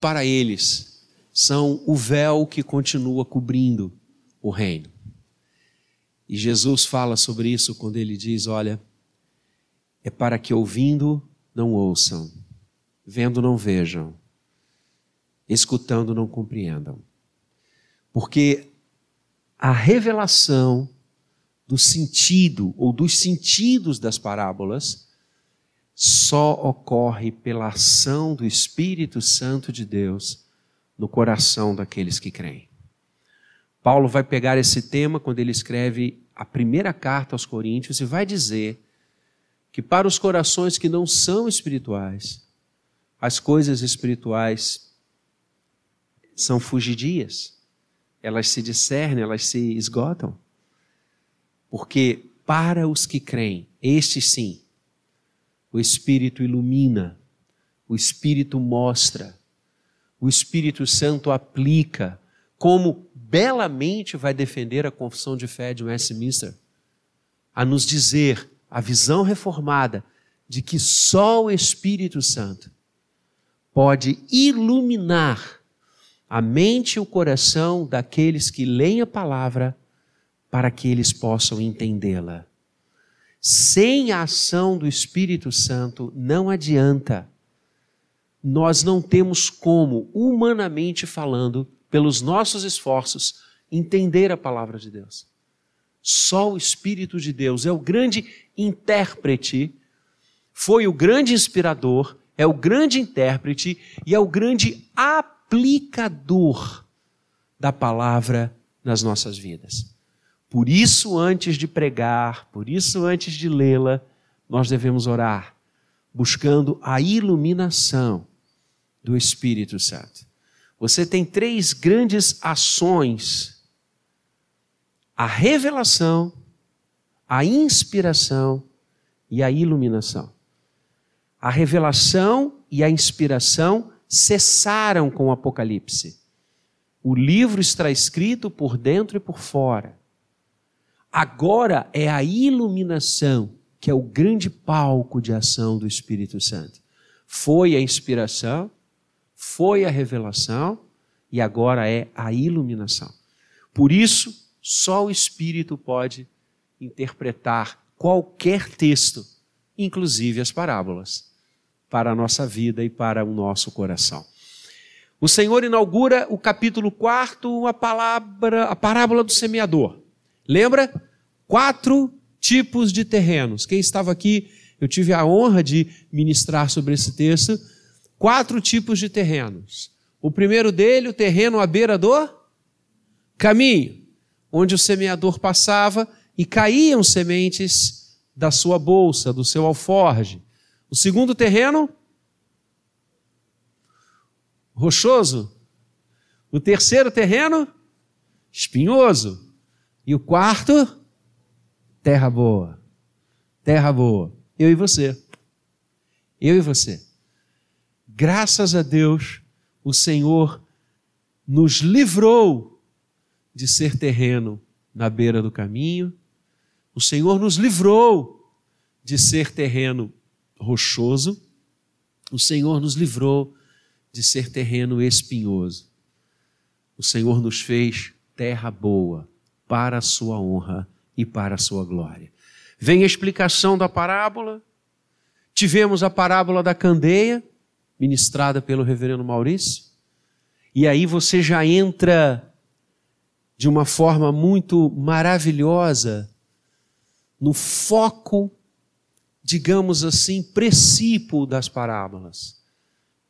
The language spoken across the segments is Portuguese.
para eles, são o véu que continua cobrindo o reino. E Jesus fala sobre isso quando ele diz: Olha, é para que ouvindo não ouçam, vendo não vejam, escutando não compreendam. Porque a revelação do sentido ou dos sentidos das parábolas só ocorre pela ação do Espírito Santo de Deus no coração daqueles que creem. Paulo vai pegar esse tema quando ele escreve a primeira carta aos Coríntios e vai dizer que para os corações que não são espirituais, as coisas espirituais são fugidias, elas se discernem, elas se esgotam. Porque para os que creem, estes sim, o Espírito ilumina, o Espírito mostra, o Espírito Santo aplica, como belamente vai defender a confissão de fé de Westminster, a nos dizer a visão reformada de que só o Espírito Santo pode iluminar a mente e o coração daqueles que leem a palavra para que eles possam entendê-la. Sem a ação do Espírito Santo, não adianta. Nós não temos como, humanamente falando, pelos nossos esforços, entender a palavra de Deus. Só o Espírito de Deus é o grande intérprete, foi o grande inspirador, é o grande intérprete e é o grande aplicador da palavra nas nossas vidas. Por isso, antes de pregar, por isso, antes de lê-la, nós devemos orar, buscando a iluminação do Espírito Santo. Você tem três grandes ações: a revelação, a inspiração e a iluminação. A revelação e a inspiração cessaram com o Apocalipse. O livro está escrito por dentro e por fora. Agora é a iluminação que é o grande palco de ação do Espírito Santo. Foi a inspiração, foi a revelação e agora é a iluminação. Por isso, só o Espírito pode interpretar qualquer texto, inclusive as parábolas, para a nossa vida e para o nosso coração. O Senhor inaugura o capítulo 4, a palavra, a parábola do semeador. Lembra? Quatro tipos de terrenos. Quem estava aqui, eu tive a honra de ministrar sobre esse texto. Quatro tipos de terrenos. O primeiro dele, o terreno à beira do caminho, onde o semeador passava e caíam sementes da sua bolsa, do seu alforge. O segundo terreno, rochoso. O terceiro terreno, espinhoso. E o quarto, terra boa. Terra boa. Eu e você. Eu e você. Graças a Deus, o Senhor nos livrou de ser terreno na beira do caminho. O Senhor nos livrou de ser terreno rochoso. O Senhor nos livrou de ser terreno espinhoso. O Senhor nos fez terra boa para a sua honra e para a sua glória. Vem a explicação da parábola. Tivemos a parábola da candeia, ministrada pelo reverendo Maurício. E aí você já entra de uma forma muito maravilhosa no foco, digamos assim, princípio das parábolas.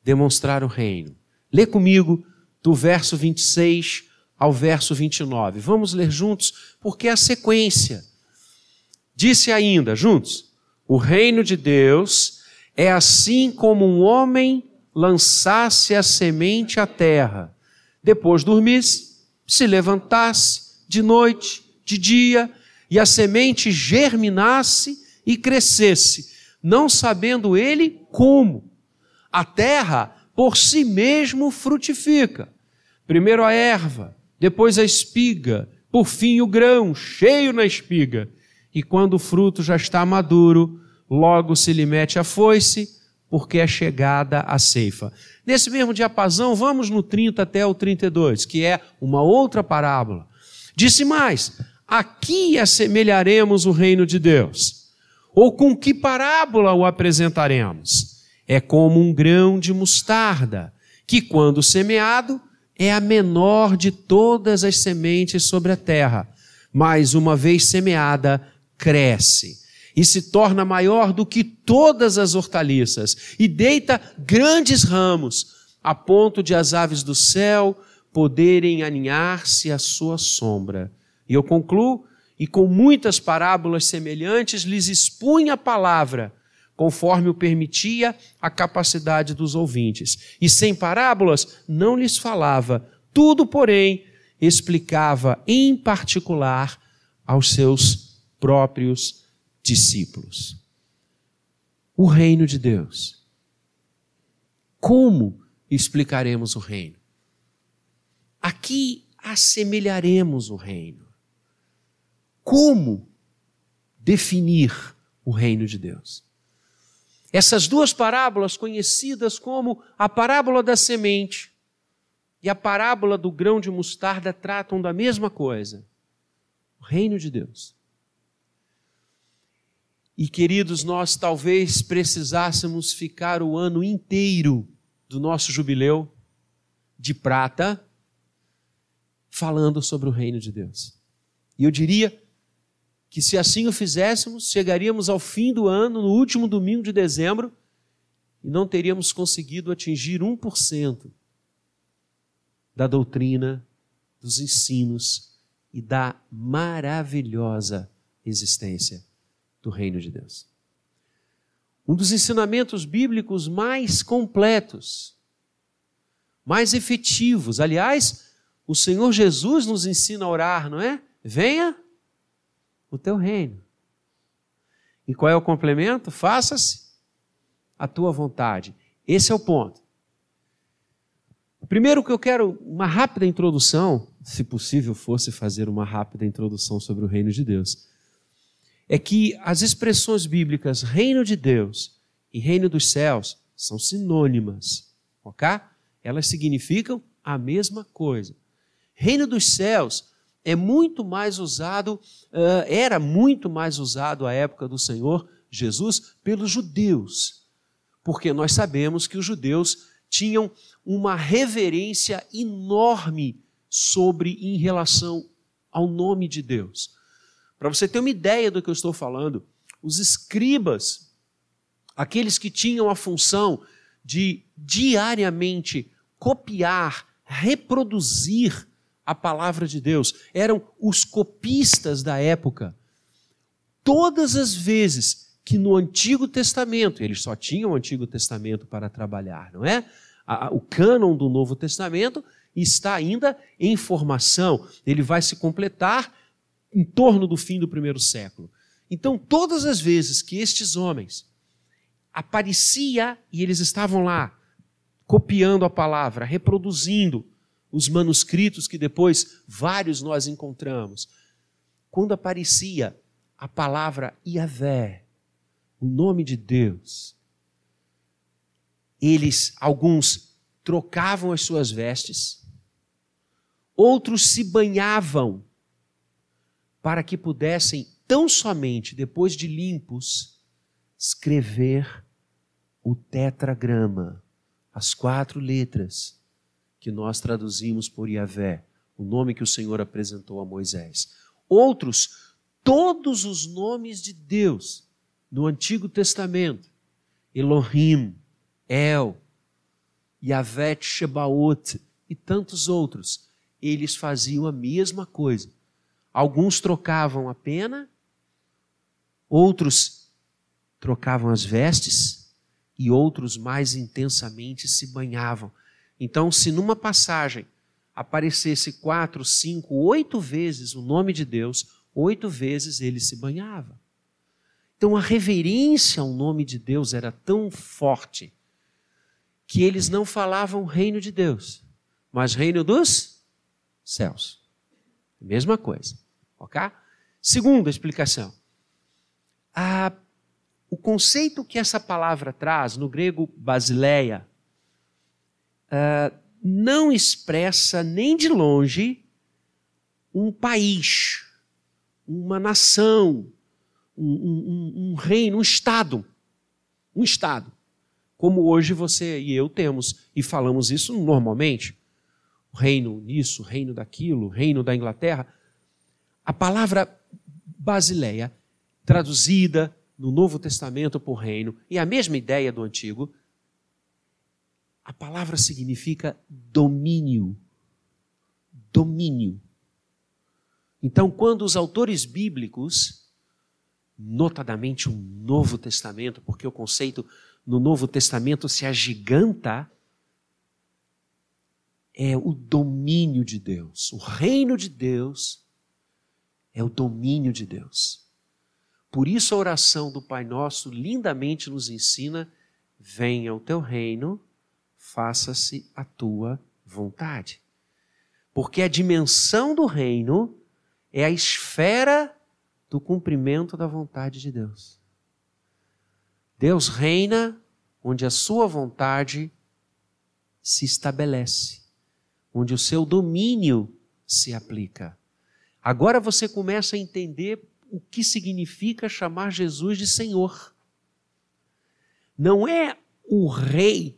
Demonstrar o reino. Lê comigo do verso 26 ao verso 29. Vamos ler juntos, porque é a sequência. Disse ainda, juntos: O reino de Deus é assim como um homem lançasse a semente à terra, depois dormisse, se levantasse de noite, de dia, e a semente germinasse e crescesse, não sabendo ele como. A terra por si mesmo frutifica. Primeiro a erva, depois a espiga, por fim o grão, cheio na espiga. E quando o fruto já está maduro, logo se lhe mete a foice, porque é chegada a ceifa. Nesse mesmo diapasão, vamos no 30 até o 32, que é uma outra parábola. Disse mais: aqui assemelharemos o reino de Deus. Ou com que parábola o apresentaremos? É como um grão de mostarda, que quando semeado é a menor de todas as sementes sobre a terra, mas uma vez semeada, cresce e se torna maior do que todas as hortaliças e deita grandes ramos, a ponto de as aves do céu poderem aninhar-se à sua sombra. E eu concluo, e com muitas parábolas semelhantes lhes expunha a palavra, conforme o permitia a capacidade dos ouvintes. E sem parábolas não lhes falava, tudo, porém, explicava em particular aos seus próprios discípulos. O reino de Deus. Como explicaremos o reino? Aqui assemelharemos o reino. Como definir o reino de Deus? Essas duas parábolas, conhecidas como a parábola da semente e a parábola do grão de mostarda, tratam da mesma coisa: o reino de Deus. E queridos, nós talvez precisássemos ficar o ano inteiro do nosso jubileu de prata falando sobre o reino de Deus. E eu diria que se assim o fizéssemos, chegaríamos ao fim do ano, no último domingo de dezembro, e não teríamos conseguido atingir 1% da doutrina, dos ensinos e da maravilhosa existência do reino de Deus. Um dos ensinamentos bíblicos mais completos, mais efetivos. Aliás, o Senhor Jesus nos ensina a orar, não é? Venha o teu reino. E qual é o complemento? Faça-se a tua vontade. Esse é o ponto. Primeiro que eu quero uma rápida introdução, se possível fosse fazer uma rápida introdução sobre o reino de Deus é que as expressões bíblicas reino de Deus e reino dos céus são sinônimas, ok? Elas significam a mesma coisa. Reino dos céus é muito mais usado, uh, era muito mais usado à época do Senhor Jesus pelos judeus, porque nós sabemos que os judeus tinham uma reverência enorme sobre em relação ao nome de Deus. Para você ter uma ideia do que eu estou falando, os escribas, aqueles que tinham a função de diariamente copiar, reproduzir a palavra de Deus, eram os copistas da época. Todas as vezes que no Antigo Testamento, eles só tinham o Antigo Testamento para trabalhar, não é? O cânon do Novo Testamento está ainda em formação, ele vai se completar em torno do fim do primeiro século. Então, todas as vezes que estes homens aparecia e eles estavam lá copiando a palavra, reproduzindo os manuscritos que depois vários nós encontramos. Quando aparecia a palavra Yahvé, o nome de Deus, eles, alguns, trocavam as suas vestes, outros se banhavam para que pudessem, tão somente depois de limpos, escrever o tetragrama, as quatro letras que nós traduzimos por Yahvé, o nome que o Senhor apresentou a Moisés. Outros, todos os nomes de Deus no Antigo Testamento, Elohim, El, Yahvé Shebaot e tantos outros, eles faziam a mesma coisa Alguns trocavam a pena, outros trocavam as vestes e outros mais intensamente se banhavam. Então, se numa passagem aparecesse quatro, cinco, oito vezes o nome de Deus, oito vezes ele se banhava. Então, a reverência ao nome de Deus era tão forte que eles não falavam reino de Deus, mas reino dos céus. Mesma coisa. Ok? Segunda explicação. A o conceito que essa palavra traz, no grego basileia, uh, não expressa nem de longe um país, uma nação, um, um, um, reino, um Estado. Um Estado. Como hoje você e eu temos, e falamos isso normalmente. Reino nisso, reino daquilo, reino da Inglaterra. A palavra basileia, traduzida no Novo Testamento por reino, e a mesma ideia do Antigo, a palavra significa domínio. Domínio. Então, quando os autores bíblicos, notadamente o Novo Testamento, porque o conceito no Novo Testamento se agiganta, é o domínio de Deus. O reino de Deus é o domínio de Deus. Por isso a oração do Pai Nosso lindamente nos ensina: venha o teu reino faça-se a tua vontade. Porque a dimensão do reino é a esfera do cumprimento da vontade de Deus. Deus reina onde a sua vontade se estabelece, onde o seu domínio se aplica. Agora você começa a entender o que significa chamar Jesus de Senhor. Não é o rei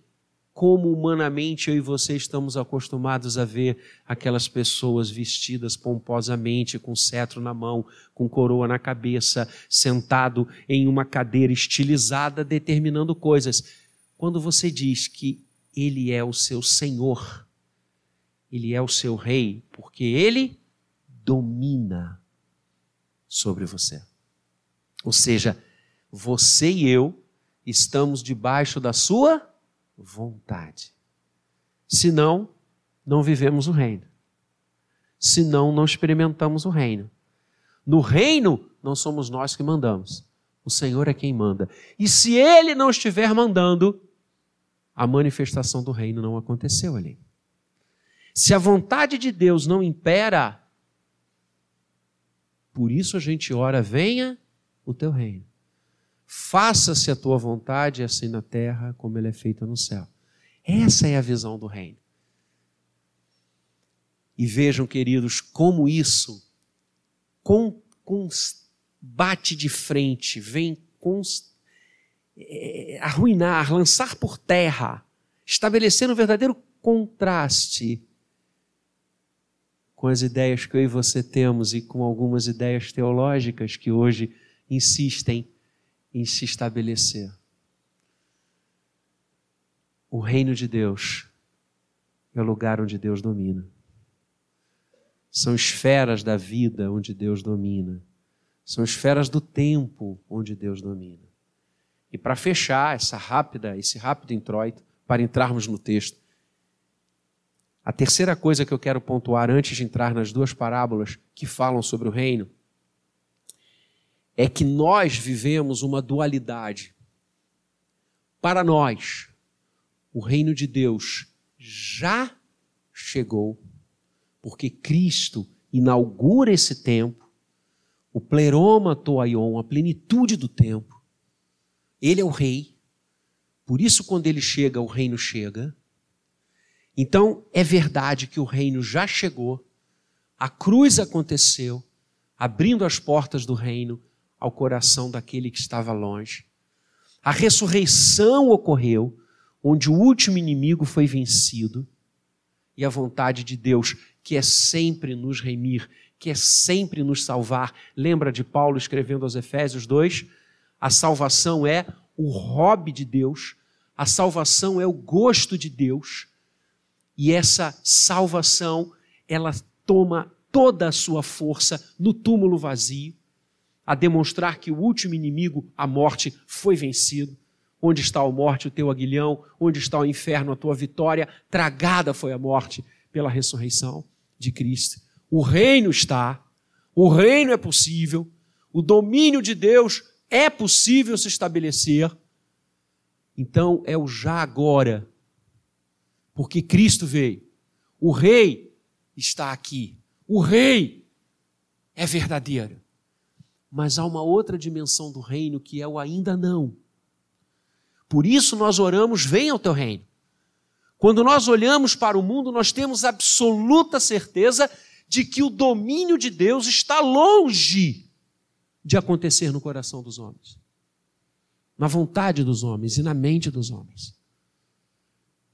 como humanamente eu e você estamos acostumados a ver aquelas pessoas vestidas pomposamente, com cetro na mão, com coroa na cabeça, sentado em uma cadeira estilizada, determinando coisas. Quando você diz que Ele é o seu Senhor, Ele é o seu Rei, porque Ele domina sobre você. Ou seja, você e eu estamos debaixo da sua vontade. Senão, não vivemos o reino. Senão, não experimentamos o reino. No reino, não somos nós que mandamos. O Senhor é quem manda. E se Ele não estiver mandando, a manifestação do reino não aconteceu ali. Se a vontade de Deus não impera, por isso a gente ora, venha o teu reino. Faça-se a tua vontade, assim na terra como ele é feita no céu. Essa é a visão do reino. E vejam, queridos, como isso com, com, bate de frente, vem é, arruinar, lançar por terra, estabelecendo um verdadeiro contraste com as ideias que eu e você temos e com algumas ideias teológicas que hoje insistem em se estabelecer. O reino de Deus é o lugar onde Deus domina. São esferas da vida onde Deus domina. São esferas do tempo onde Deus domina. E para fechar essa rápida, esse rápido introito, para entrarmos no texto, a terceira coisa que eu quero pontuar antes de entrar nas duas parábolas que falam sobre o reino é que nós vivemos uma dualidade. Para nós, o reino de Deus já chegou, porque Cristo inaugura esse tempo, o pleroma toaion, a plenitude do tempo. Ele é o rei. Por isso, quando ele chega, o reino chega. Então, é verdade que o reino já chegou, a cruz aconteceu, abrindo as portas do reino, ao coração daquele que estava longe. A ressurreição ocorreu, onde o último inimigo foi vencido, e a vontade de Deus, que é sempre nos remir, que é sempre nos salvar. Lembra de Paulo escrevendo aos Efésios 2? A salvação é o hobby de Deus, a salvação é o gosto de Deus, e essa salvação, ela toma toda a sua força no túmulo vazio a demonstrar que o último inimigo, a morte, foi vencido. Onde está a morte, o teu aguilhão? Onde está o inferno, a tua vitória? Tragada foi a morte pela ressurreição de Cristo. O reino está, o reino é possível, o domínio de Deus é possível se estabelecer. Então é o já agora, porque Cristo veio. O rei está aqui. O rei é verdadeiro. Mas há uma outra dimensão do reino que é o ainda não. Por isso nós oramos: venha o teu reino. Quando nós olhamos para o mundo, nós temos absoluta certeza de que o domínio de Deus está longe de acontecer no coração dos homens, na vontade dos homens e na mente dos homens.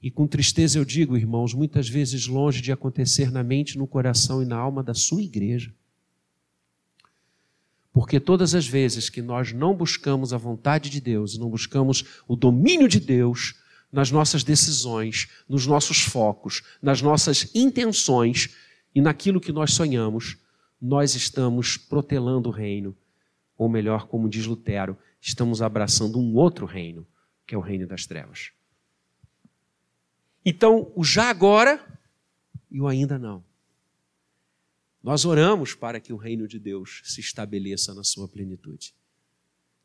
E com tristeza eu digo, irmãos, muitas vezes longe de acontecer na mente, no coração e na alma da sua igreja. Porque todas as vezes que nós não buscamos a vontade de Deus, não buscamos o domínio de Deus, nas nossas decisões, nos nossos focos, nas nossas intenções e naquilo que nós sonhamos, nós estamos protelando o reino, ou melhor, como diz Lutero, estamos abraçando um outro reino, que é o reino das trevas. Então, o já agora e o ainda não. Nós oramos para que o reino de Deus se estabeleça na sua plenitude.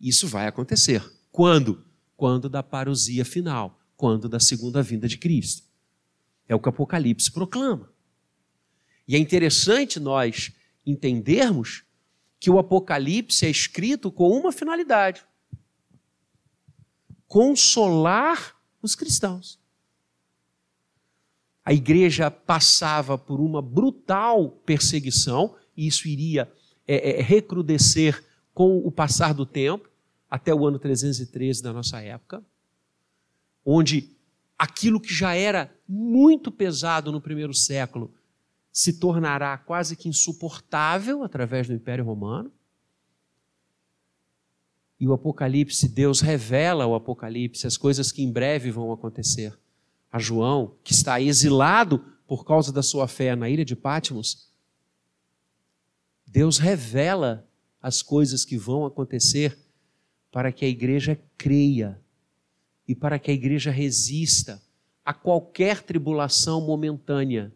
Isso vai acontecer. Quando? Quando da parousia final quando da segunda vinda de Cristo. É o que o Apocalipse proclama. E é interessante nós entendermos que o Apocalipse é escrito com uma finalidade: consolar os cristãos. A igreja passava por uma brutal perseguição, e isso iria é, é, recrudescer com o passar do tempo, até o ano 313 da nossa época onde aquilo que já era muito pesado no primeiro século se tornará quase que insuportável através do Império Romano. E o Apocalipse, Deus revela ao Apocalipse as coisas que em breve vão acontecer. A João, que está exilado por causa da sua fé na ilha de Patmos, Deus revela as coisas que vão acontecer para que a igreja creia e para que a igreja resista a qualquer tribulação momentânea,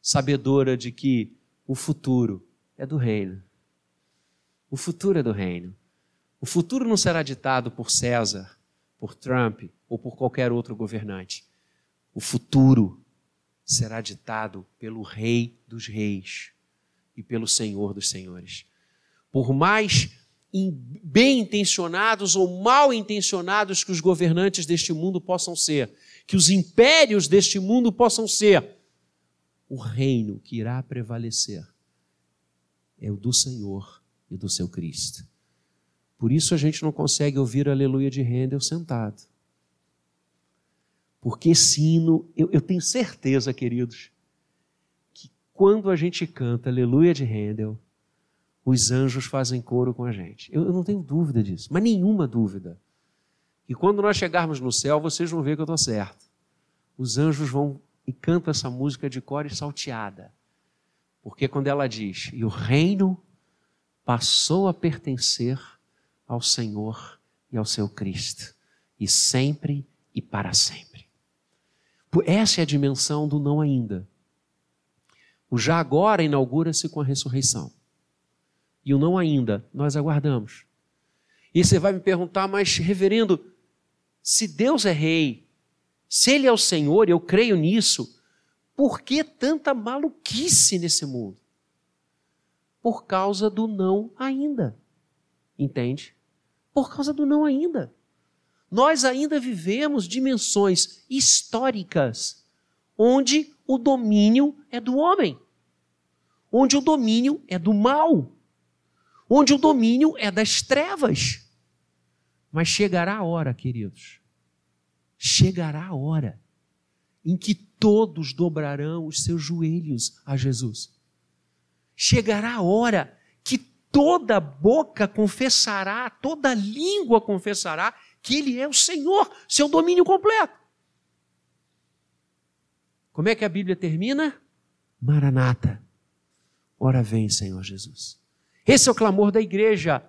sabedora de que o futuro é do reino. O futuro é do reino. O futuro não será ditado por César, por Trump ou por qualquer outro governante. O futuro será ditado pelo Rei dos Reis e pelo Senhor dos Senhores. Por mais bem intencionados ou mal intencionados que os governantes deste mundo possam ser, que os impérios deste mundo possam ser, o reino que irá prevalecer é o do Senhor e do seu Cristo. Por isso a gente não consegue ouvir aleluia de Handel sentado. Porque esse hino, eu, eu tenho certeza, queridos, que quando a gente canta aleluia de Handel, os anjos fazem coro com a gente. Eu, eu não tenho dúvida disso, mas nenhuma dúvida. E quando nós chegarmos no céu, vocês vão ver que eu estou certo. Os anjos vão e cantam essa música de cor e salteada. Porque quando ela diz, e o reino passou a pertencer ao Senhor e ao seu Cristo, e sempre e para sempre. Essa é a dimensão do não ainda. O já agora inaugura-se com a ressurreição e o não ainda, nós aguardamos. E você vai me perguntar, mas reverendo, se Deus é rei, se Ele é o Senhor, eu creio nisso, por que tanta maluquice nesse mundo? Por causa do não ainda. Entende? Por causa do não ainda. Nós ainda vivemos dimensões históricas onde o domínio é do homem, onde o domínio é do mal onde o domínio é das trevas. Mas chegará a hora, queridos, chegará a hora em que todos dobrarão os seus joelhos a Jesus. Chegará a hora que toda boca confessará, toda língua confessará que Ele é o Senhor, seu domínio completo. Como é que a Bíblia termina? Maranata. Ora vem, Senhor Jesus. Esse é o clamor da igreja.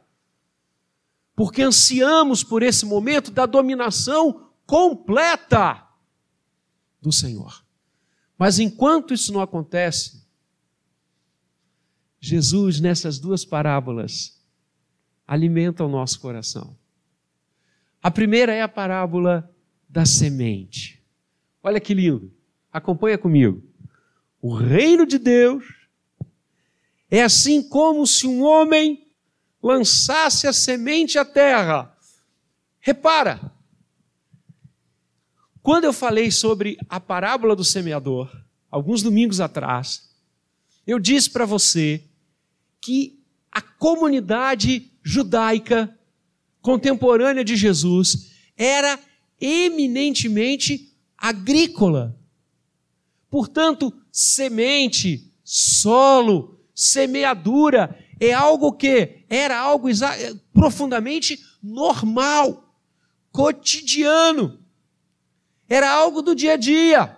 Porque ansiamos por esse momento da dominação completa do Senhor. Mas enquanto isso não acontece, Jesus, nessas duas parábolas, alimenta o nosso coração. A primeira é a parábola da semente. Olha que lindo. Acompanha comigo. O reino de Deus é assim como se um homem lançasse a semente à terra. Repara, quando eu falei sobre a parábola do semeador, alguns domingos atrás, eu disse para você que a comunidade judaica contemporânea de Jesus era eminentemente agrícola. Portanto, semente, solo, semeadura é algo que era algo profundamente normal, cotidiano. Era algo do dia a dia.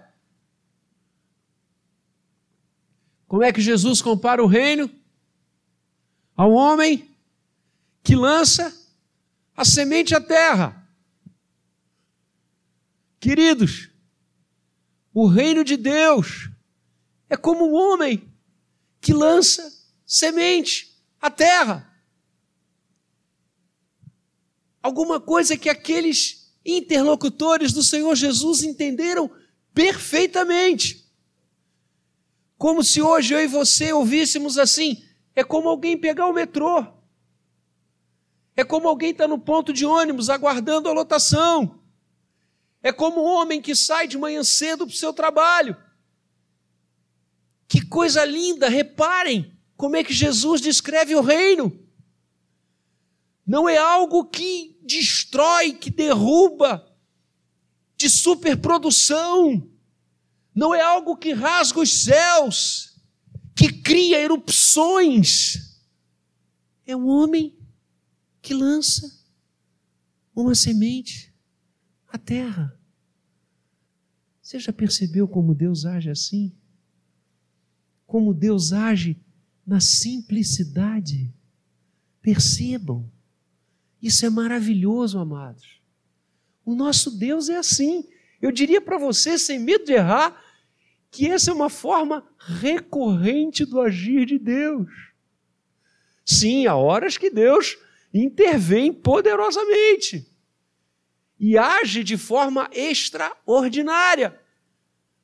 Como é que Jesus compara o reino? Ao homem que lança a semente à terra. Queridos, o reino de Deus é como um homem que lança semente à terra. Alguma coisa que aqueles interlocutores do Senhor Jesus entenderam perfeitamente. Como se hoje eu e você ouvíssemos assim: é como alguém pegar o metrô. É como alguém estar tá no ponto de ônibus aguardando a lotação. É como um homem que sai de manhã cedo para o seu trabalho. Que coisa linda, reparem como é que Jesus descreve o reino. Não é algo que destrói, que derruba, de superprodução. Não é algo que rasga os céus, que cria erupções. É um homem que lança uma semente à terra. Você já percebeu como Deus age assim? Como Deus age na simplicidade? Percebam, isso é maravilhoso, amados. O nosso Deus é assim. Eu diria para você, sem medo de errar, que essa é uma forma recorrente do agir de Deus. Sim, há horas que Deus intervém poderosamente e age de forma extraordinária.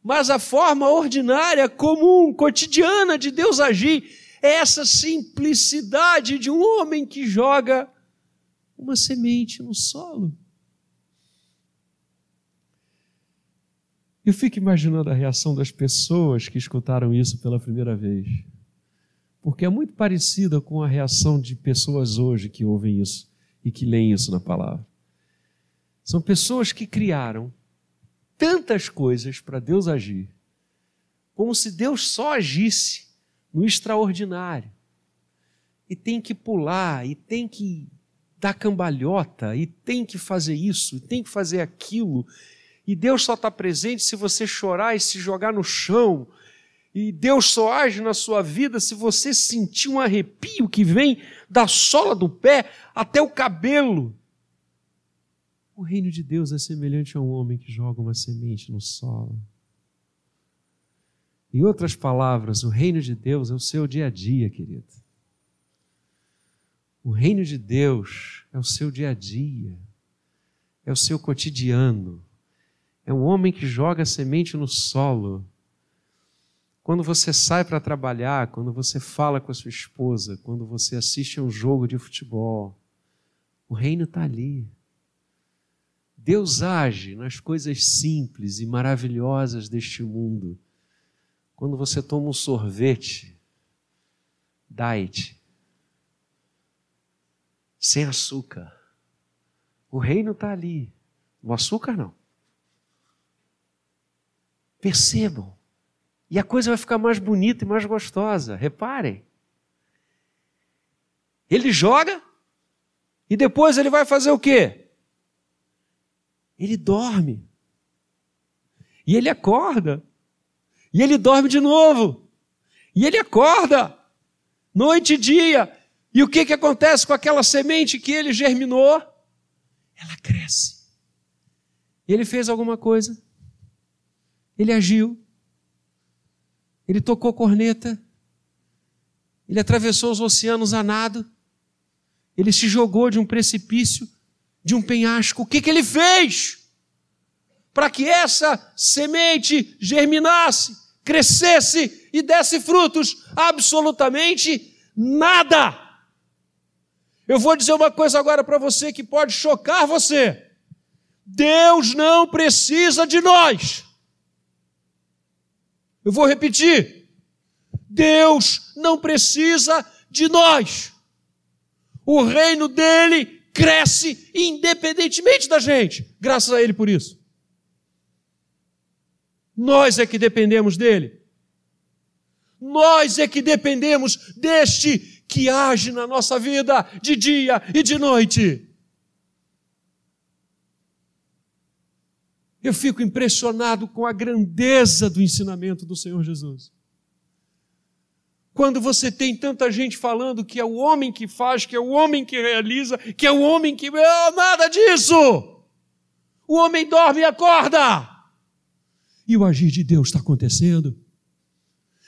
Mas a forma ordinária, comum, cotidiana de Deus agir é essa simplicidade de um homem que joga uma semente no solo. Eu fico imaginando a reação das pessoas que escutaram isso pela primeira vez. Porque é muito parecida com a reação de pessoas hoje que ouvem isso e que leem isso na palavra. São pessoas que criaram tantas coisas para Deus agir, como se Deus só agisse no extraordinário. E tem que pular, e tem que dar cambalhota, e tem que fazer isso, e tem que fazer aquilo, e Deus só está presente se você chorar e se jogar no chão. E Deus só age na sua vida se você sentir um arrepio que vem da sola do pé até o cabelo. O reino de Deus é semelhante a um homem que joga uma semente no solo. Em outras palavras, o reino de Deus é o seu dia a dia, querido. O reino de Deus é o seu dia a dia, é o seu cotidiano. É um homem que joga semente no solo. Quando você sai para trabalhar, quando você fala com a sua esposa, quando você assiste a um jogo de futebol, o reino está ali. Deus age nas coisas simples e maravilhosas deste mundo. Quando você toma um sorvete, diet, sem açúcar, o reino está ali. O açúcar não. Percebam. E a coisa vai ficar mais bonita e mais gostosa. Reparem. Ele joga e depois ele vai fazer o quê? Ele dorme. E ele acorda. E ele dorme de novo. E ele acorda. Noite e dia. E o que, que acontece com aquela semente que ele germinou? Ela cresce. Ele fez alguma coisa. Ele agiu, ele tocou corneta, ele atravessou os oceanos a nado, ele se jogou de um precipício, de um penhasco. O que, que ele fez? Para que essa semente germinasse, crescesse e desse frutos? Absolutamente nada. Eu vou dizer uma coisa agora para você que pode chocar você. Deus não precisa de nós. Eu vou repetir. Deus não precisa de nós. O reino dele cresce independentemente da gente, graças a ele por isso. Nós é que dependemos dele. Nós é que dependemos deste que age na nossa vida de dia e de noite. Eu fico impressionado com a grandeza do ensinamento do Senhor Jesus. Quando você tem tanta gente falando que é o homem que faz, que é o homem que realiza, que é o homem que. Oh, nada disso! O homem dorme e acorda. E o agir de Deus está acontecendo.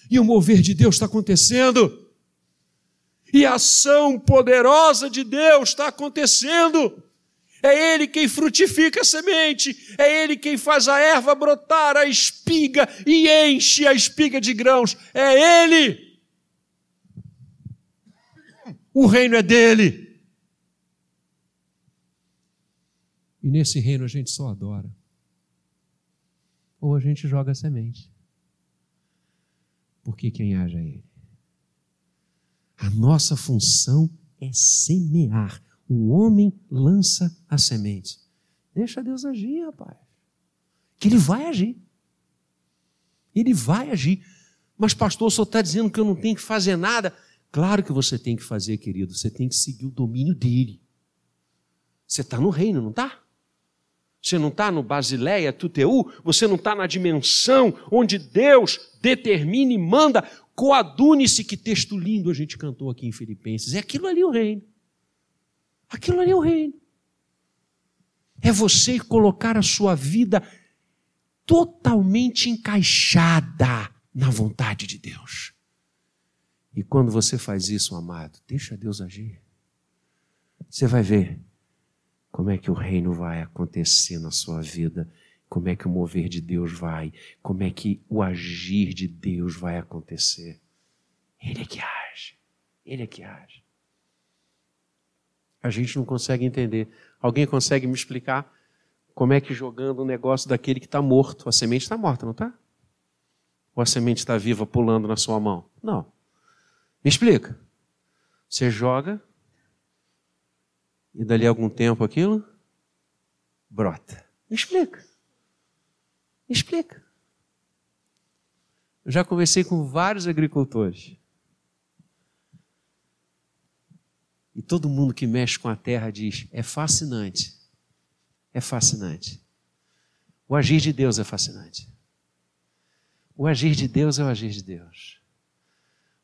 E o mover de Deus está acontecendo. E a ação poderosa de Deus está acontecendo. É Ele quem frutifica a semente, é Ele quem faz a erva brotar, a espiga e enche a espiga de grãos. É Ele. O reino é dele. E nesse reino a gente só adora. Ou a gente joga a semente. Porque quem age é ele. A nossa função é semear. O homem lança a semente. Deixa Deus agir, rapaz. Que ele vai agir. Ele vai agir. Mas, pastor, senhor está dizendo que eu não tenho que fazer nada. Claro que você tem que fazer, querido. Você tem que seguir o domínio dele. Você está no reino, não está? Você não está no Basileia, Tuteu? Você não está na dimensão onde Deus determina e manda? Coadune-se, que texto lindo a gente cantou aqui em Filipenses. É aquilo ali o reino. Aquilo ali é o reino. É você colocar a sua vida totalmente encaixada na vontade de Deus. E quando você faz isso, amado, deixa Deus agir. Você vai ver como é que o reino vai acontecer na sua vida, como é que o mover de Deus vai, como é que o agir de Deus vai acontecer. Ele é que age. Ele é que age. A gente não consegue entender. Alguém consegue me explicar como é que jogando um negócio daquele que está morto, a semente está morta, não está? Ou a semente está viva pulando na sua mão? Não. Me explica. Você joga e dali a algum tempo aquilo brota. Me explica. Me explica. Eu já conversei com vários agricultores. E todo mundo que mexe com a terra diz: é fascinante. É fascinante. O agir de Deus é fascinante. O agir de Deus é o agir de Deus.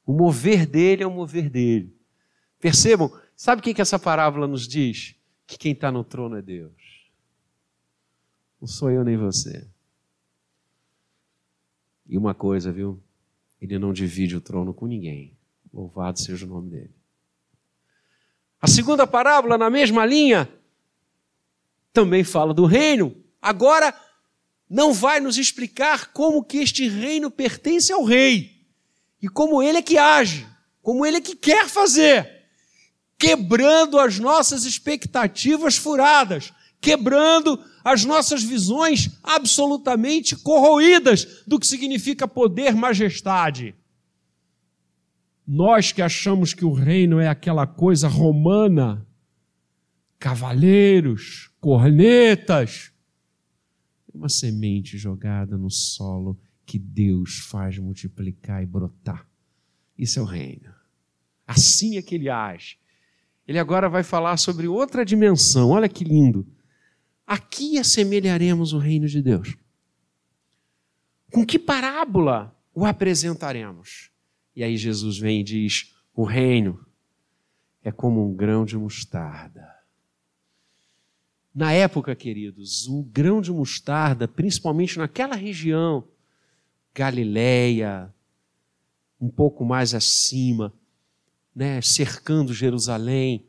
O mover dele é o mover dele. Percebam, sabe o que, que essa parábola nos diz? Que quem está no trono é Deus. Não sou eu nem você. E uma coisa, viu? Ele não divide o trono com ninguém. Louvado seja o nome dele. A segunda parábola, na mesma linha, também fala do reino. Agora, não vai nos explicar como que este reino pertence ao rei e como ele é que age, como ele é que quer fazer, quebrando as nossas expectativas furadas, quebrando as nossas visões absolutamente corroídas do que significa poder, majestade. Nós que achamos que o reino é aquela coisa romana, cavaleiros, cornetas, uma semente jogada no solo que Deus faz multiplicar e brotar. Isso é o reino. Assim é que ele age. Ele agora vai falar sobre outra dimensão. Olha que lindo. Aqui assemelharemos o reino de Deus. Com que parábola o apresentaremos? E aí Jesus vem e diz: o reino é como um grão de mostarda. Na época, queridos, o grão de mostarda, principalmente naquela região, Galileia, um pouco mais acima, né, cercando Jerusalém,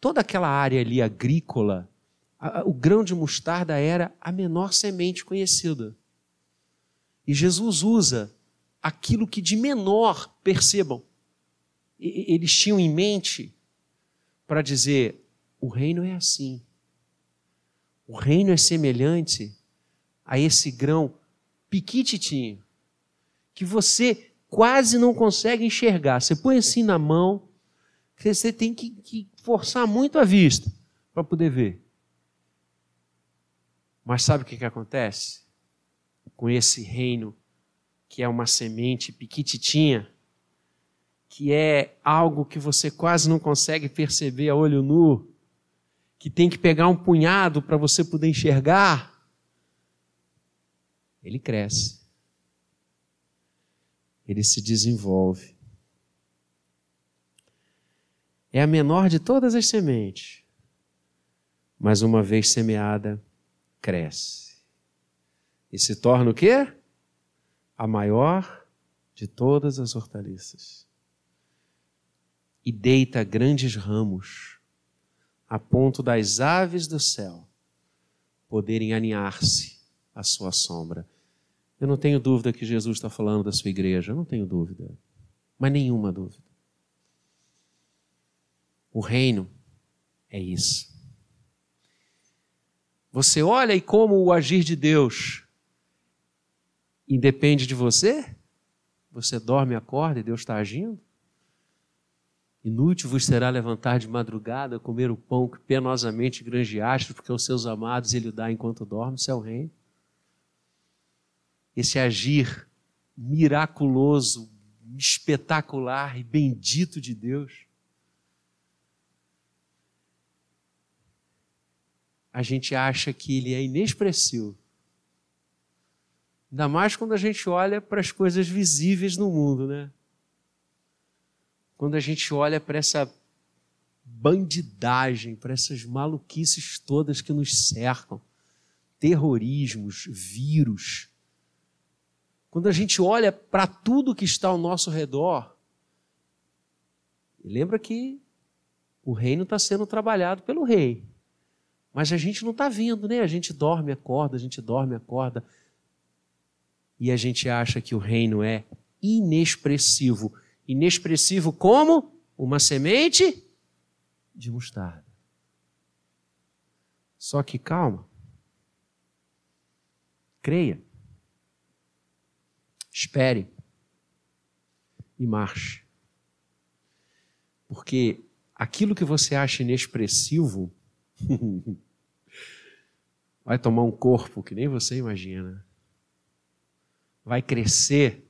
toda aquela área ali agrícola, o grão de mostarda era a menor semente conhecida. E Jesus usa aquilo que de menor, percebam, eles tinham em mente para dizer: o reino é assim. O reino é semelhante a esse grão piquititinho, que você quase não consegue enxergar. Você põe assim na mão, você tem que, que forçar muito a vista para poder ver. Mas sabe o que, que acontece? Com esse reino que é uma semente piquititinha, que é algo que você quase não consegue perceber a olho nu, que tem que pegar um punhado para você poder enxergar, ele cresce. Ele se desenvolve. É a menor de todas as sementes, mas uma vez semeada, cresce. E se torna o quê? A maior de todas as hortaliças. E deita grandes ramos, a ponto das aves do céu poderem aninhar-se à sua sombra. Eu não tenho dúvida que Jesus está falando da sua igreja, eu não tenho dúvida, mas nenhuma dúvida. O reino é isso. Você olha e como o agir de Deus independe de você? Você dorme acorda e Deus está agindo? Inútil vos será levantar de madrugada, comer o pão que penosamente granjeaste, porque os seus amados ele dá enquanto dorme, isso é o reino. Esse agir miraculoso, espetacular e bendito de Deus a gente acha que ele é inexpressivo. Ainda mais quando a gente olha para as coisas visíveis no mundo, né? Quando a gente olha para essa bandidagem, para essas maluquices todas que nos cercam, terrorismos, vírus. Quando a gente olha para tudo que está ao nosso redor, lembra que o reino está sendo trabalhado pelo rei. Mas a gente não está vendo, né? A gente dorme, acorda, a gente dorme, acorda. E a gente acha que o reino é inexpressivo. Inexpressivo como? Uma semente de mostarda. Só que calma. Creia. Espere. E marche. Porque aquilo que você acha inexpressivo Vai tomar um corpo que nem você imagina. Vai crescer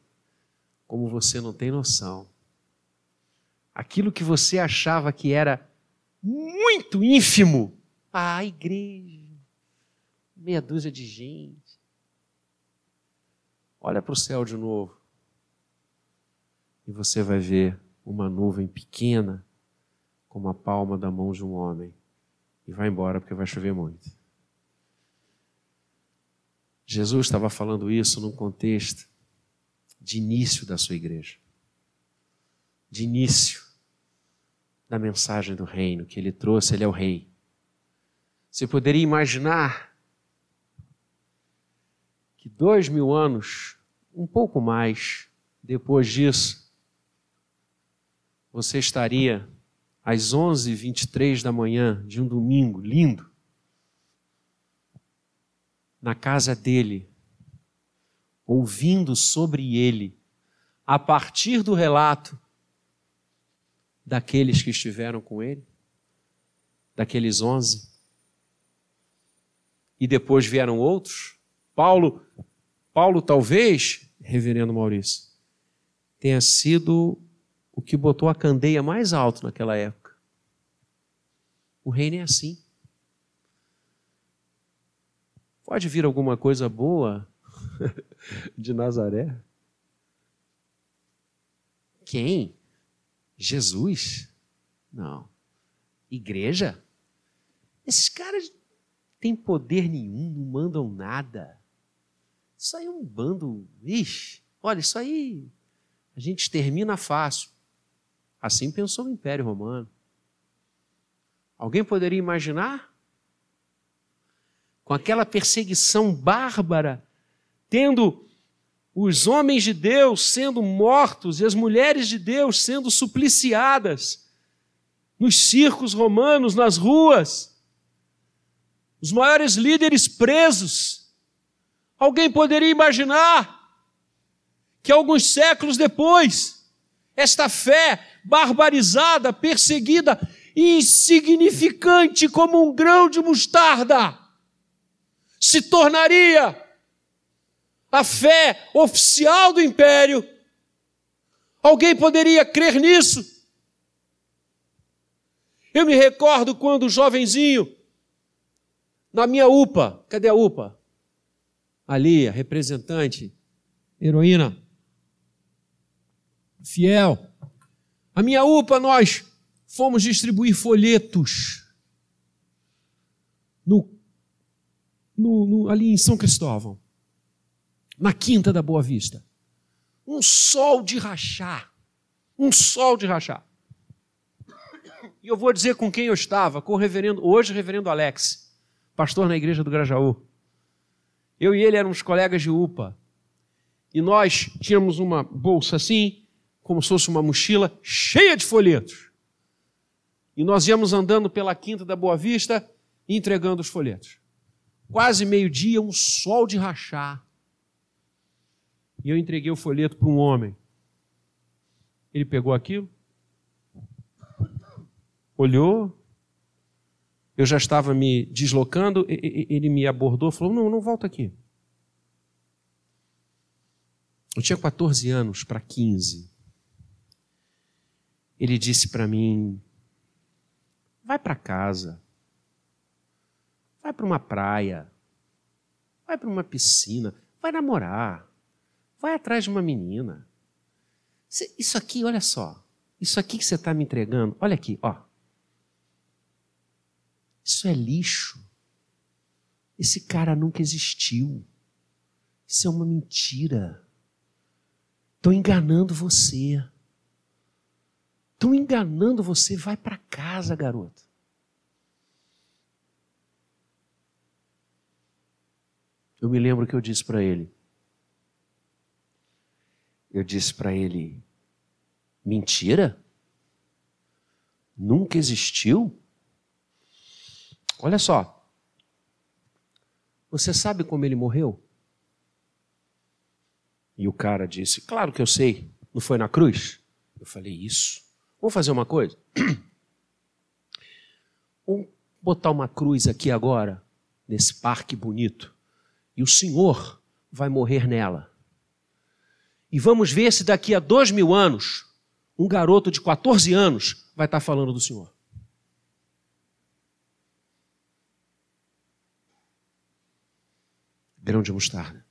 como você não tem noção. Aquilo que você achava que era muito ínfimo, a igreja, meia dúzia de gente. Olha para o céu de novo e você vai ver uma nuvem pequena como a palma da mão de um homem e vai embora porque vai chover muito. Jesus estava falando isso num contexto de início da sua igreja, de início da mensagem do reino que ele trouxe, ele é o rei. Você poderia imaginar que dois mil anos, um pouco mais depois disso, você estaria às 11h23 da manhã de um domingo lindo, na casa dele, ouvindo sobre ele, a partir do relato daqueles que estiveram com ele, daqueles onze, e depois vieram outros. Paulo, Paulo talvez, reverendo Maurício, tenha sido o que botou a candeia mais alto naquela época. O reino é assim. Pode vir alguma coisa boa de Nazaré? Quem? Jesus? Não. Igreja? Esses caras têm poder nenhum, não mandam nada. Isso aí é um bando. Ixi, olha, isso aí a gente termina fácil. Assim pensou o Império Romano. Alguém poderia imaginar? Com aquela perseguição bárbara, tendo os homens de Deus sendo mortos e as mulheres de Deus sendo supliciadas, nos circos romanos, nas ruas, os maiores líderes presos. Alguém poderia imaginar que alguns séculos depois, esta fé barbarizada, perseguida, insignificante como um grão de mostarda, se tornaria a fé oficial do império. Alguém poderia crer nisso? Eu me recordo quando jovenzinho, na minha UPA, cadê a UPA? Ali, a representante, heroína, fiel. A minha UPA, nós fomos distribuir folhetos no, no, no, ali em São Cristóvão, na Quinta da Boa Vista. Um sol de rachar, um sol de rachar. E eu vou dizer com quem eu estava, com o reverendo, hoje reverendo Alex, pastor na igreja do Grajaú. Eu e ele éramos colegas de UPA. E nós tínhamos uma bolsa assim, como se fosse uma mochila cheia de folhetos. E nós íamos andando pela Quinta da Boa Vista entregando os folhetos. Quase meio-dia, um sol de rachar. E eu entreguei o folheto para um homem. Ele pegou aquilo, olhou, eu já estava me deslocando, ele me abordou, falou: Não, não volta aqui. Eu tinha 14 anos para 15. Ele disse para mim: Vai para casa, vai para uma praia, vai para uma piscina, vai namorar, vai atrás de uma menina. Isso aqui, olha só, isso aqui que você está me entregando, olha aqui, ó. Isso é lixo. Esse cara nunca existiu. Isso é uma mentira. Estão enganando você. Estão enganando você. Vai para casa, garoto. Eu me lembro que eu disse para ele. Eu disse para ele: mentira? Nunca existiu? Olha só. Você sabe como ele morreu? E o cara disse: Claro que eu sei. Não foi na cruz? Eu falei: Isso. Vamos fazer uma coisa? Vamos botar uma cruz aqui agora, nesse parque bonito. E o Senhor vai morrer nela. E vamos ver se daqui a dois mil anos, um garoto de 14 anos vai estar falando do Senhor. Grão de mostarda.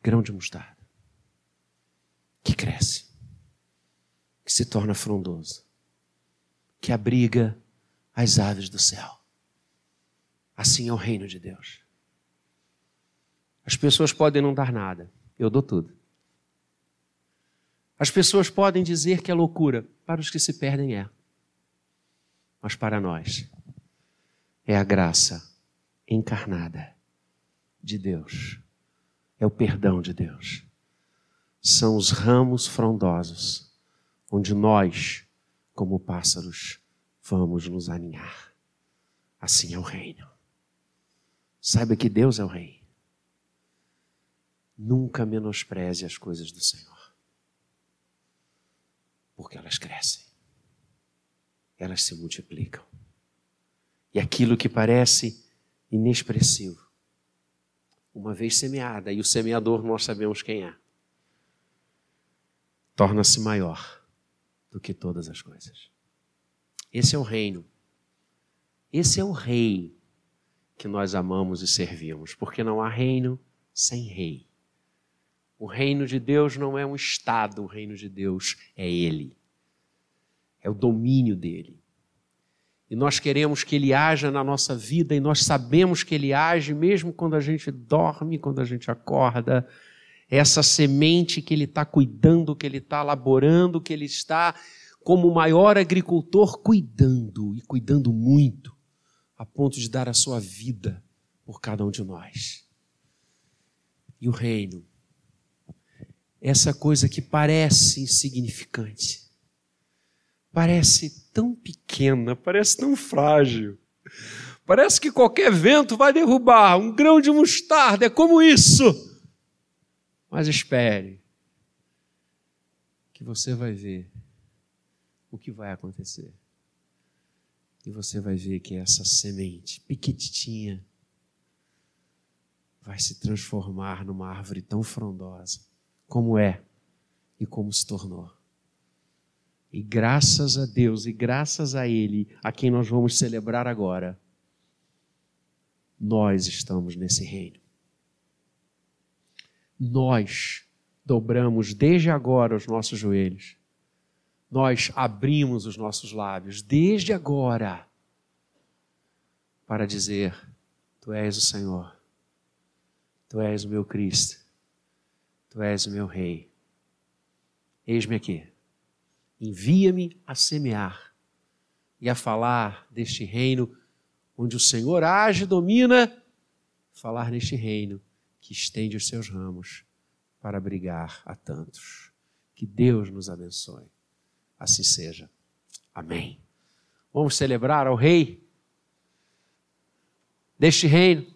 Grão de mostarda. Que cresce. Que se torna frondoso. Que abriga as aves do céu. Assim é o reino de Deus. As pessoas podem não dar nada, eu dou tudo. As pessoas podem dizer que é loucura, para os que se perdem é. Mas para nós é a graça encarnada de Deus. É o perdão de Deus. São os ramos frondosos onde nós, como pássaros, vamos nos aninhar. Assim é o reino. Saiba que Deus é o rei. Nunca menospreze as coisas do Senhor. Porque elas crescem. Elas se multiplicam. E aquilo que parece inexpressivo. Uma vez semeada, e o semeador nós sabemos quem é, torna-se maior do que todas as coisas. Esse é o reino. Esse é o rei que nós amamos e servimos, porque não há reino sem rei. O reino de Deus não é um estado, o reino de Deus é Ele. É o domínio dele. E nós queremos que Ele haja na nossa vida e nós sabemos que Ele age mesmo quando a gente dorme, quando a gente acorda. Essa semente que Ele está cuidando, que Ele está elaborando, que Ele está, como o maior agricultor, cuidando e cuidando muito, a ponto de dar a sua vida por cada um de nós. E o reino, essa coisa que parece insignificante, parece tão pequena, parece tão frágil. Parece que qualquer vento vai derrubar um grão de mostarda, é como isso. Mas espere, que você vai ver o que vai acontecer. E você vai ver que essa semente pequitinha vai se transformar numa árvore tão frondosa como é e como se tornou. E graças a Deus e graças a Ele, a quem nós vamos celebrar agora, nós estamos nesse reino. Nós dobramos desde agora os nossos joelhos. Nós abrimos os nossos lábios desde agora para dizer: Tu és o Senhor, Tu és o meu Cristo, Tu és o meu Rei. Eis-me aqui. Envia-me a semear e a falar deste reino onde o Senhor age e domina, falar neste reino que estende os seus ramos para abrigar a tantos. Que Deus nos abençoe. Assim seja. Amém. Vamos celebrar ao Rei deste reino